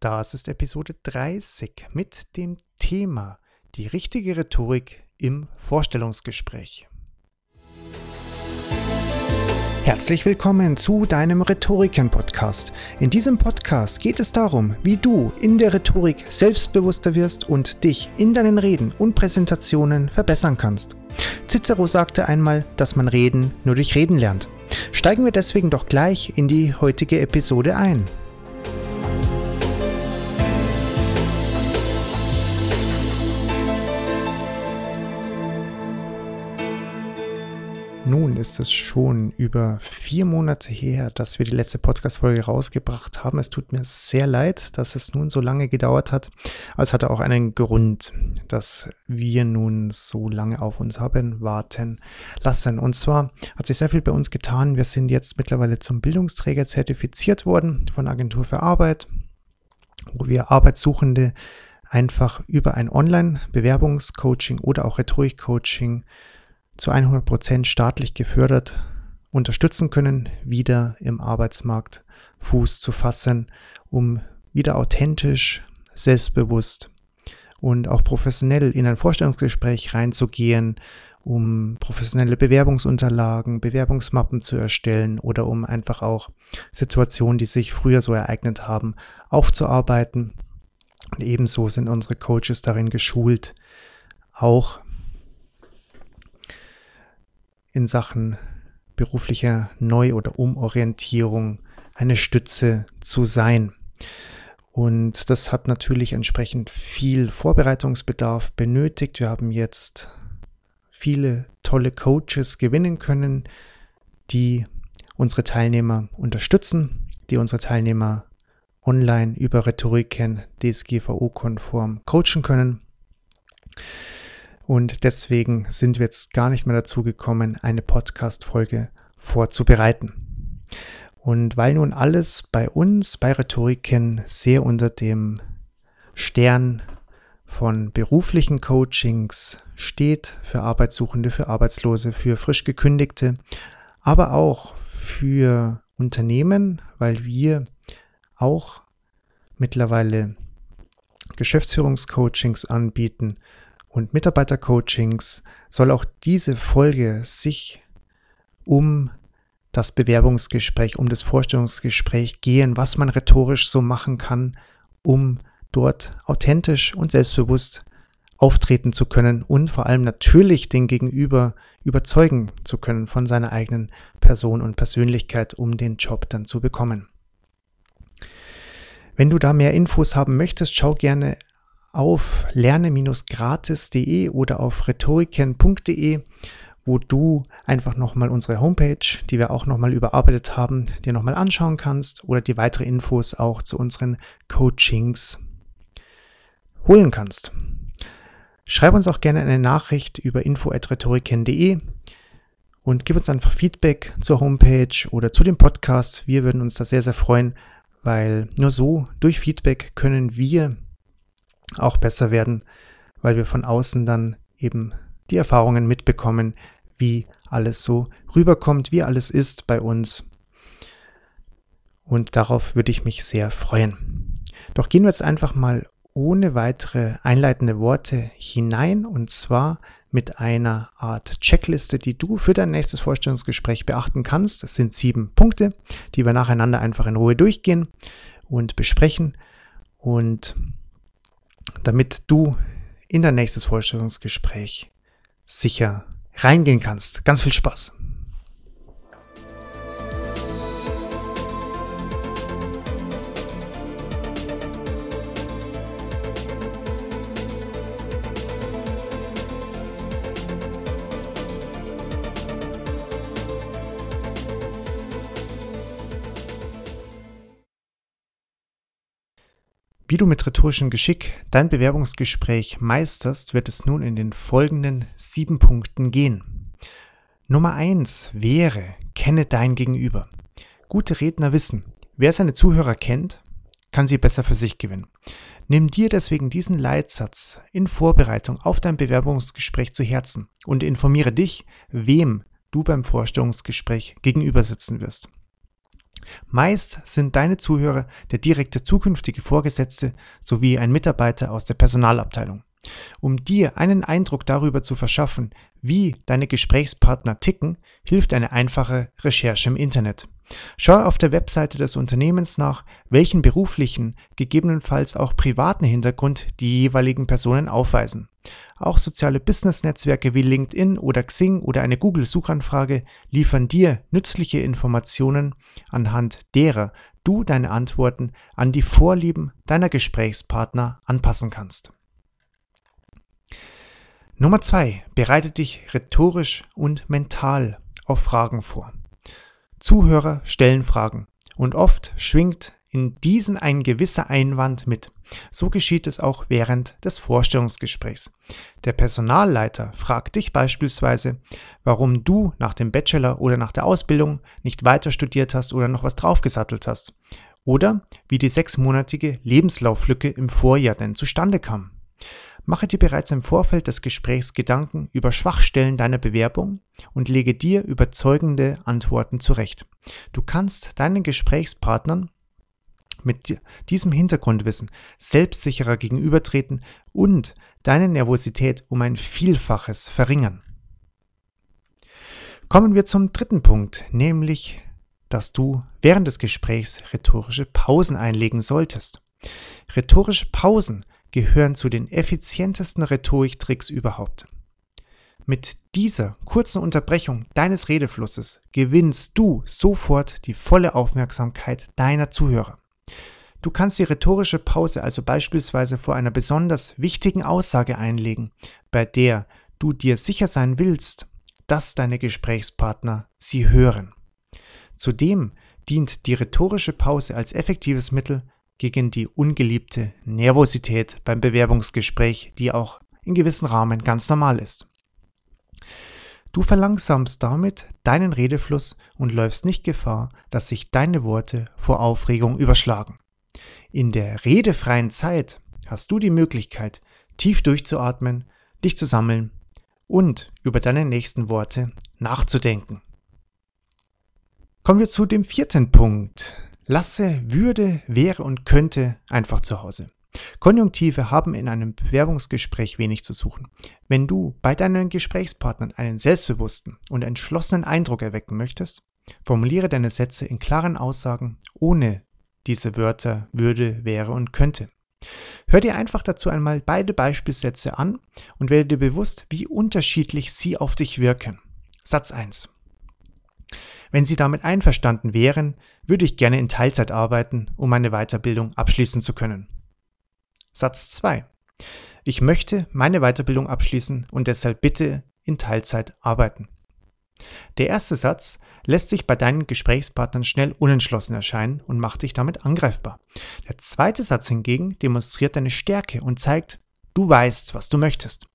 Das ist Episode 30 mit dem Thema die richtige Rhetorik im Vorstellungsgespräch. Herzlich willkommen zu deinem Rhetoriken-Podcast. In diesem Podcast geht es darum, wie du in der Rhetorik selbstbewusster wirst und dich in deinen Reden und Präsentationen verbessern kannst. Cicero sagte einmal, dass man Reden nur durch Reden lernt. Steigen wir deswegen doch gleich in die heutige Episode ein. Nun ist es schon über vier Monate her, dass wir die letzte Podcast-Folge rausgebracht haben. Es tut mir sehr leid, dass es nun so lange gedauert hat. Aber es hatte auch einen Grund, dass wir nun so lange auf uns haben warten lassen. Und zwar hat sich sehr viel bei uns getan. Wir sind jetzt mittlerweile zum Bildungsträger zertifiziert worden von Agentur für Arbeit, wo wir Arbeitssuchende einfach über ein Online-Bewerbungscoaching oder auch Rhetorik-Coaching zu 100% staatlich gefördert unterstützen können, wieder im Arbeitsmarkt Fuß zu fassen, um wieder authentisch, selbstbewusst und auch professionell in ein Vorstellungsgespräch reinzugehen, um professionelle Bewerbungsunterlagen, Bewerbungsmappen zu erstellen oder um einfach auch Situationen, die sich früher so ereignet haben, aufzuarbeiten. Und ebenso sind unsere Coaches darin geschult, auch in Sachen beruflicher Neu- oder Umorientierung eine Stütze zu sein. Und das hat natürlich entsprechend viel Vorbereitungsbedarf benötigt. Wir haben jetzt viele tolle Coaches gewinnen können, die unsere Teilnehmer unterstützen, die unsere Teilnehmer online über Rhetoriken DSGVO-konform coachen können. Und deswegen sind wir jetzt gar nicht mehr dazu gekommen, eine Podcast-Folge vorzubereiten. Und weil nun alles bei uns, bei Rhetoriken, sehr unter dem Stern von beruflichen Coachings steht, für Arbeitssuchende, für Arbeitslose, für frisch gekündigte, aber auch für Unternehmen, weil wir auch mittlerweile Geschäftsführungscoachings anbieten, und Mitarbeitercoachings soll auch diese Folge sich um das Bewerbungsgespräch, um das Vorstellungsgespräch gehen, was man rhetorisch so machen kann, um dort authentisch und selbstbewusst auftreten zu können und vor allem natürlich den Gegenüber überzeugen zu können von seiner eigenen Person und Persönlichkeit, um den Job dann zu bekommen. Wenn du da mehr Infos haben möchtest, schau gerne auf lerne-gratis.de oder auf rhetoriken.de, wo du einfach nochmal unsere Homepage, die wir auch nochmal überarbeitet haben, dir nochmal anschauen kannst oder die weitere Infos auch zu unseren Coachings holen kannst. Schreib uns auch gerne eine Nachricht über info.rhetoriken.de und gib uns einfach Feedback zur Homepage oder zu dem Podcast. Wir würden uns da sehr, sehr freuen, weil nur so durch Feedback können wir auch besser werden, weil wir von außen dann eben die Erfahrungen mitbekommen, wie alles so rüberkommt, wie alles ist bei uns. Und darauf würde ich mich sehr freuen. Doch gehen wir jetzt einfach mal ohne weitere einleitende Worte hinein und zwar mit einer Art Checkliste, die du für dein nächstes Vorstellungsgespräch beachten kannst. Das sind sieben Punkte, die wir nacheinander einfach in Ruhe durchgehen und besprechen. Und damit du in dein nächstes Vorstellungsgespräch sicher reingehen kannst. Ganz viel Spaß! Wie du mit rhetorischem Geschick dein Bewerbungsgespräch meisterst, wird es nun in den folgenden sieben Punkten gehen. Nummer eins wäre, kenne dein Gegenüber. Gute Redner wissen, wer seine Zuhörer kennt, kann sie besser für sich gewinnen. Nimm dir deswegen diesen Leitsatz in Vorbereitung auf dein Bewerbungsgespräch zu Herzen und informiere dich, wem du beim Vorstellungsgespräch gegenüber sitzen wirst. Meist sind deine Zuhörer der direkte zukünftige Vorgesetzte sowie ein Mitarbeiter aus der Personalabteilung. Um dir einen Eindruck darüber zu verschaffen, wie deine Gesprächspartner ticken, hilft eine einfache Recherche im Internet. Schau auf der Webseite des Unternehmens nach, welchen beruflichen, gegebenenfalls auch privaten Hintergrund die jeweiligen Personen aufweisen. Auch soziale Business-Netzwerke wie LinkedIn oder Xing oder eine Google-Suchanfrage liefern dir nützliche Informationen, anhand derer du deine Antworten an die Vorlieben deiner Gesprächspartner anpassen kannst. Nummer zwei: Bereite dich rhetorisch und mental auf Fragen vor. Zuhörer stellen Fragen und oft schwingt in diesen ein gewisser Einwand mit. So geschieht es auch während des Vorstellungsgesprächs. Der Personalleiter fragt dich beispielsweise, warum du nach dem Bachelor oder nach der Ausbildung nicht weiter studiert hast oder noch was draufgesattelt hast. Oder wie die sechsmonatige Lebenslauflücke im Vorjahr denn zustande kam. Mache dir bereits im Vorfeld des Gesprächs Gedanken über Schwachstellen deiner Bewerbung und lege dir überzeugende Antworten zurecht. Du kannst deinen Gesprächspartnern mit diesem Hintergrundwissen selbstsicherer gegenübertreten und deine Nervosität um ein Vielfaches verringern. Kommen wir zum dritten Punkt, nämlich, dass du während des Gesprächs rhetorische Pausen einlegen solltest. Rhetorische Pausen gehören zu den effizientesten Rhetoriktricks überhaupt. Mit dieser kurzen Unterbrechung deines Redeflusses gewinnst du sofort die volle Aufmerksamkeit deiner Zuhörer. Du kannst die rhetorische Pause also beispielsweise vor einer besonders wichtigen Aussage einlegen, bei der du dir sicher sein willst, dass deine Gesprächspartner sie hören. Zudem dient die rhetorische Pause als effektives Mittel, gegen die ungeliebte Nervosität beim Bewerbungsgespräch, die auch in gewissen Rahmen ganz normal ist. Du verlangsamst damit deinen Redefluss und läufst nicht Gefahr, dass sich deine Worte vor Aufregung überschlagen. In der redefreien Zeit hast du die Möglichkeit, tief durchzuatmen, dich zu sammeln und über deine nächsten Worte nachzudenken. Kommen wir zu dem vierten Punkt, Lasse würde, wäre und könnte einfach zu Hause. Konjunktive haben in einem Bewerbungsgespräch wenig zu suchen. Wenn du bei deinen Gesprächspartnern einen selbstbewussten und entschlossenen Eindruck erwecken möchtest, formuliere deine Sätze in klaren Aussagen ohne diese Wörter würde, wäre und könnte. Hör dir einfach dazu einmal beide Beispielsätze an und werde dir bewusst, wie unterschiedlich sie auf dich wirken. Satz 1. Wenn Sie damit einverstanden wären, würde ich gerne in Teilzeit arbeiten, um meine Weiterbildung abschließen zu können. Satz 2. Ich möchte meine Weiterbildung abschließen und deshalb bitte in Teilzeit arbeiten. Der erste Satz lässt sich bei deinen Gesprächspartnern schnell unentschlossen erscheinen und macht dich damit angreifbar. Der zweite Satz hingegen demonstriert deine Stärke und zeigt, du weißt, was du möchtest.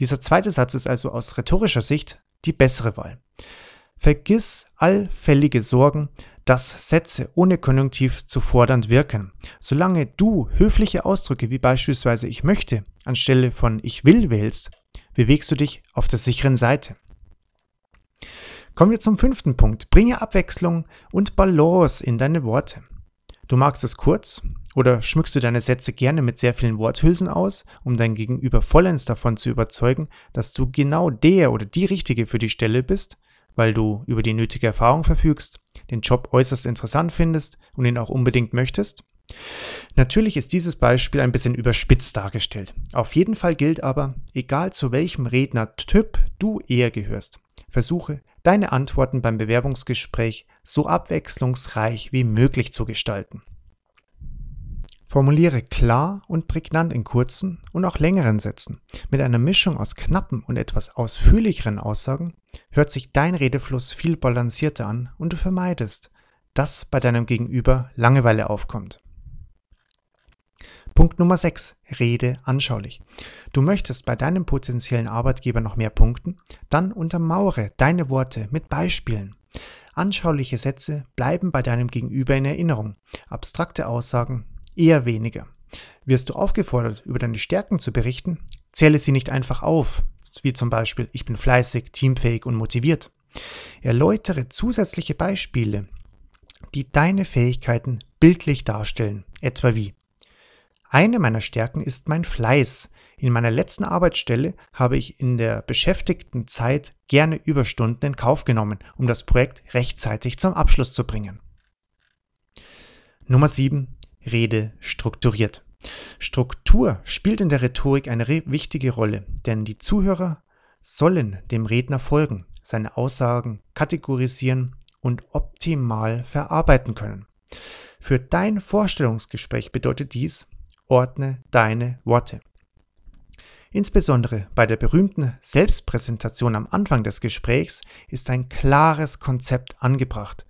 Dieser zweite Satz ist also aus rhetorischer Sicht die bessere Wahl. Vergiss allfällige Sorgen, dass Sätze ohne Konjunktiv zu fordernd wirken. Solange du höfliche Ausdrücke wie beispielsweise ich möchte anstelle von ich will wählst, bewegst du dich auf der sicheren Seite. Kommen wir zum fünften Punkt. Bringe Abwechslung und Balance in deine Worte. Du magst es kurz oder schmückst du deine Sätze gerne mit sehr vielen Worthülsen aus, um dein Gegenüber vollends davon zu überzeugen, dass du genau der oder die Richtige für die Stelle bist weil du über die nötige Erfahrung verfügst, den Job äußerst interessant findest und ihn auch unbedingt möchtest? Natürlich ist dieses Beispiel ein bisschen überspitzt dargestellt. Auf jeden Fall gilt aber, egal zu welchem Rednertyp du eher gehörst, versuche deine Antworten beim Bewerbungsgespräch so abwechslungsreich wie möglich zu gestalten. Formuliere klar und prägnant in kurzen und auch längeren Sätzen. Mit einer Mischung aus knappen und etwas ausführlicheren Aussagen hört sich dein Redefluss viel balancierter an und du vermeidest, dass bei deinem Gegenüber Langeweile aufkommt. Punkt Nummer 6. Rede anschaulich. Du möchtest bei deinem potenziellen Arbeitgeber noch mehr punkten? Dann untermauere deine Worte mit Beispielen. Anschauliche Sätze bleiben bei deinem Gegenüber in Erinnerung. Abstrakte Aussagen Eher weniger. Wirst du aufgefordert, über deine Stärken zu berichten, zähle sie nicht einfach auf, wie zum Beispiel ich bin fleißig, teamfähig und motiviert. Erläutere zusätzliche Beispiele, die deine Fähigkeiten bildlich darstellen, etwa wie eine meiner Stärken ist mein Fleiß. In meiner letzten Arbeitsstelle habe ich in der beschäftigten Zeit gerne Überstunden in Kauf genommen, um das Projekt rechtzeitig zum Abschluss zu bringen. Nummer 7. Rede strukturiert. Struktur spielt in der Rhetorik eine wichtige Rolle, denn die Zuhörer sollen dem Redner folgen, seine Aussagen kategorisieren und optimal verarbeiten können. Für dein Vorstellungsgespräch bedeutet dies, ordne deine Worte. Insbesondere bei der berühmten Selbstpräsentation am Anfang des Gesprächs ist ein klares Konzept angebracht.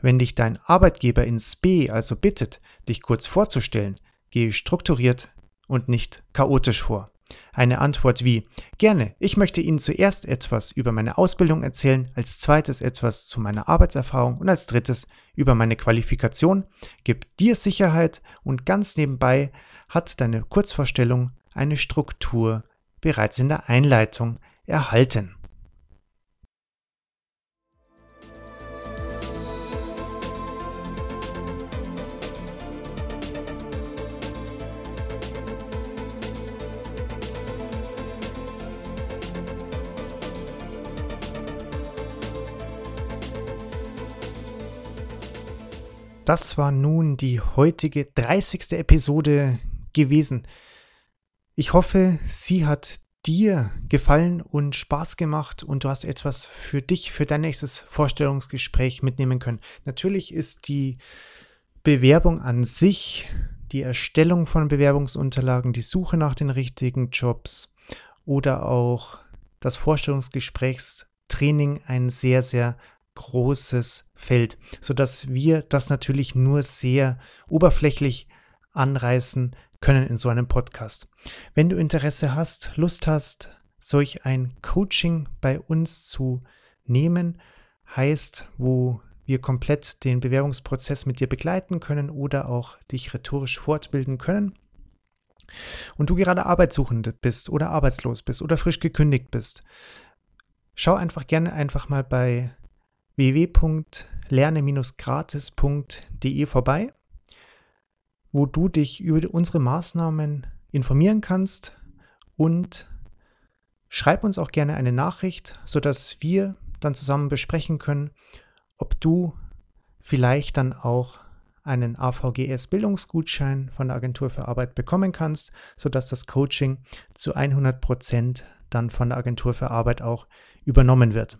Wenn dich dein Arbeitgeber ins B also bittet, dich kurz vorzustellen, gehe strukturiert und nicht chaotisch vor. Eine Antwort wie Gerne, ich möchte Ihnen zuerst etwas über meine Ausbildung erzählen, als zweites etwas zu meiner Arbeitserfahrung und als drittes über meine Qualifikation gibt dir Sicherheit und ganz nebenbei hat deine Kurzvorstellung eine Struktur bereits in der Einleitung erhalten. Das war nun die heutige 30. Episode gewesen. Ich hoffe, sie hat dir gefallen und Spaß gemacht und du hast etwas für dich, für dein nächstes Vorstellungsgespräch mitnehmen können. Natürlich ist die Bewerbung an sich, die Erstellung von Bewerbungsunterlagen, die Suche nach den richtigen Jobs oder auch das Vorstellungsgesprächstraining ein sehr, sehr großes Feld, sodass wir das natürlich nur sehr oberflächlich anreißen können in so einem Podcast. Wenn du Interesse hast, Lust hast, solch ein Coaching bei uns zu nehmen, heißt, wo wir komplett den Bewerbungsprozess mit dir begleiten können oder auch dich rhetorisch fortbilden können, und du gerade Arbeitssuchende bist oder arbeitslos bist oder frisch gekündigt bist, schau einfach gerne einfach mal bei www.lerne-gratis.de vorbei, wo du dich über unsere Maßnahmen informieren kannst und schreib uns auch gerne eine Nachricht, sodass wir dann zusammen besprechen können, ob du vielleicht dann auch einen AVGS Bildungsgutschein von der Agentur für Arbeit bekommen kannst, sodass das Coaching zu 100 Prozent dann von der Agentur für Arbeit auch übernommen wird.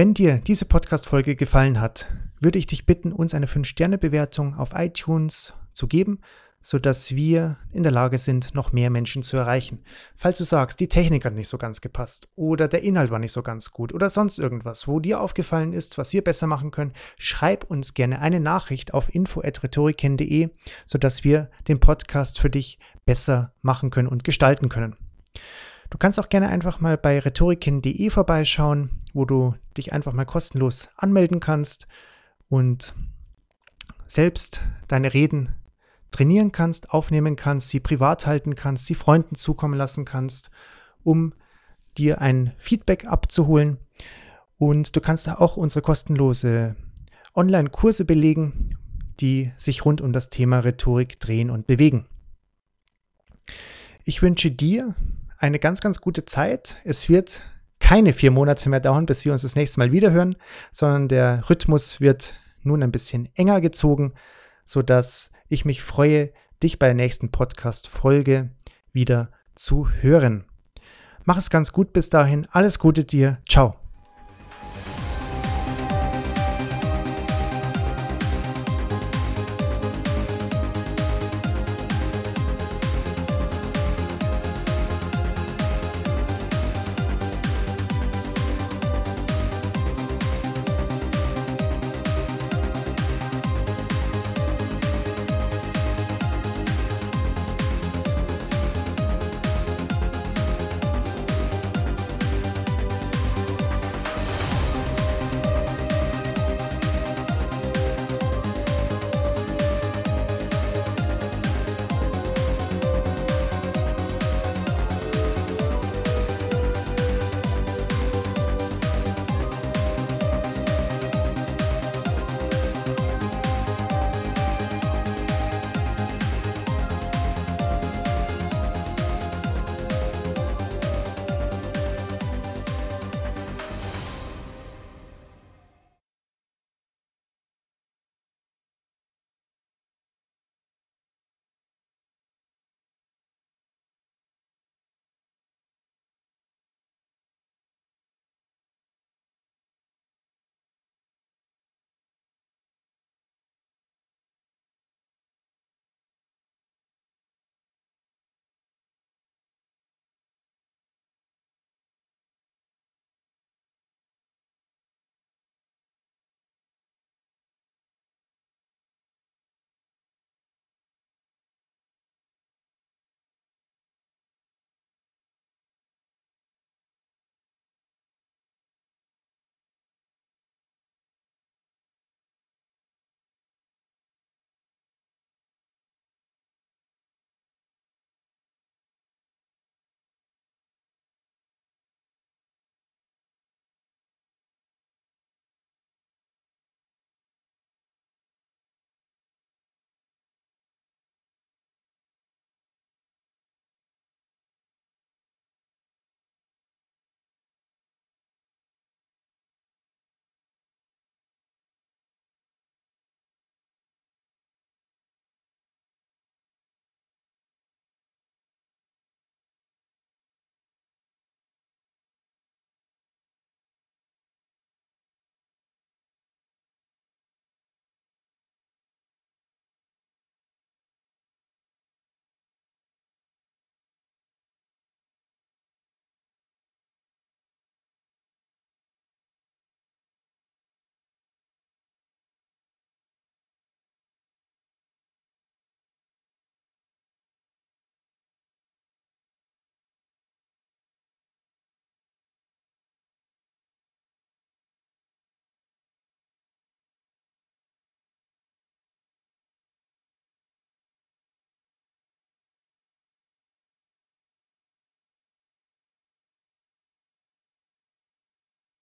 Wenn dir diese Podcast-Folge gefallen hat, würde ich dich bitten, uns eine 5-Sterne-Bewertung auf iTunes zu geben, sodass wir in der Lage sind, noch mehr Menschen zu erreichen. Falls du sagst, die Technik hat nicht so ganz gepasst oder der Inhalt war nicht so ganz gut oder sonst irgendwas, wo dir aufgefallen ist, was wir besser machen können, schreib uns gerne eine Nachricht auf info@rhetoriken.de, sodass wir den Podcast für dich besser machen können und gestalten können. Du kannst auch gerne einfach mal bei rhetoriken.de vorbeischauen, wo du dich einfach mal kostenlos anmelden kannst und selbst deine Reden trainieren kannst, aufnehmen kannst, sie privat halten kannst, sie Freunden zukommen lassen kannst, um dir ein Feedback abzuholen. Und du kannst da auch unsere kostenlose Online-Kurse belegen, die sich rund um das Thema Rhetorik drehen und bewegen. Ich wünsche dir eine ganz, ganz gute Zeit. Es wird keine vier Monate mehr dauern, bis wir uns das nächste Mal wiederhören, sondern der Rhythmus wird nun ein bisschen enger gezogen, sodass ich mich freue, dich bei der nächsten Podcast-Folge wieder zu hören. Mach es ganz gut bis dahin. Alles Gute dir. Ciao.